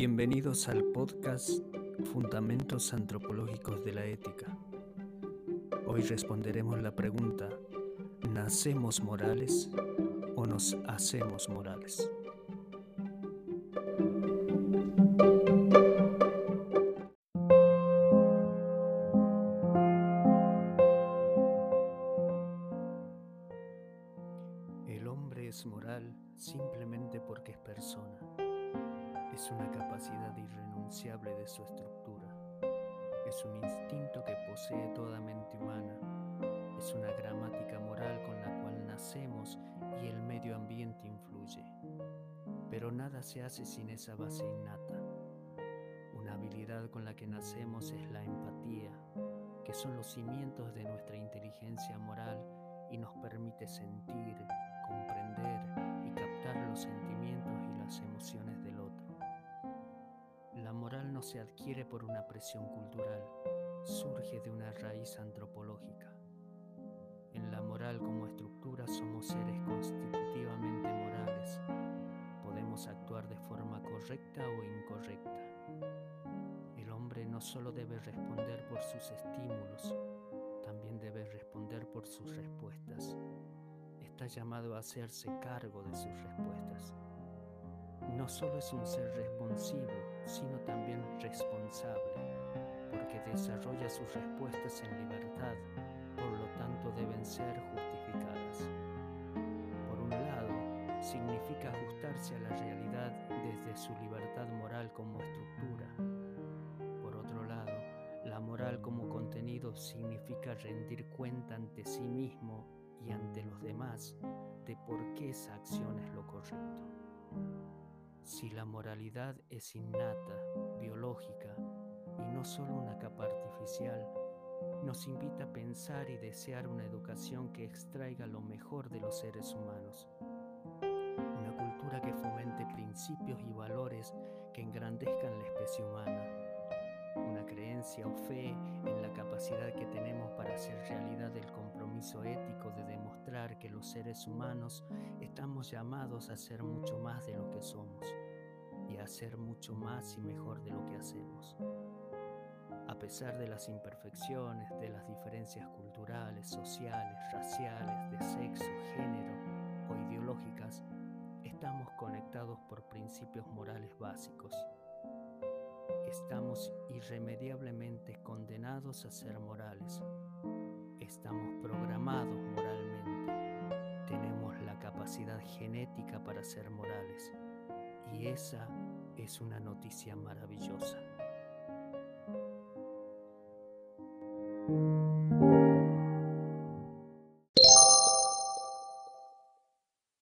Bienvenidos al podcast Fundamentos Antropológicos de la Ética. Hoy responderemos la pregunta, ¿nacemos morales o nos hacemos morales? El hombre es moral simplemente porque es persona. Es una capacidad irrenunciable de su estructura. Es un instinto que posee toda mente humana. Es una gramática moral con la cual nacemos y el medio ambiente influye. Pero nada se hace sin esa base innata. Una habilidad con la que nacemos es la empatía, que son los cimientos de nuestra inteligencia moral y nos permite sentir, comprender no se adquiere por una presión cultural, surge de una raíz antropológica. En la moral como estructura somos seres constitutivamente morales. Podemos actuar de forma correcta o incorrecta. El hombre no solo debe responder por sus estímulos, también debe responder por sus respuestas está llamado a hacerse cargo de sus respuestas. No solo es un ser responsivo, sino también responsable, porque desarrolla sus respuestas en libertad, por lo tanto deben ser justificadas. Por un lado, significa ajustarse a la realidad desde su libertad moral como estructura. Por otro lado, la moral como contenido significa rendir cuenta ante sí mismo y ante los demás de por qué esa acción es lo correcto. Si la moralidad es innata, biológica y no solo una capa artificial, nos invita a pensar y desear una educación que extraiga lo mejor de los seres humanos. Una cultura que fomente principios y valores que engrandezcan la especie humana. Una creencia o fe en la capacidad que tenemos para hacer realidad el compromiso ético de demostrar que los seres humanos estamos llamados a ser mucho más de lo que somos hacer mucho más y mejor de lo que hacemos. A pesar de las imperfecciones, de las diferencias culturales, sociales, raciales, de sexo, género o ideológicas, estamos conectados por principios morales básicos. Estamos irremediablemente condenados a ser morales. Estamos programados moralmente. Tenemos la capacidad genética para ser morales. Y esa es una noticia maravillosa.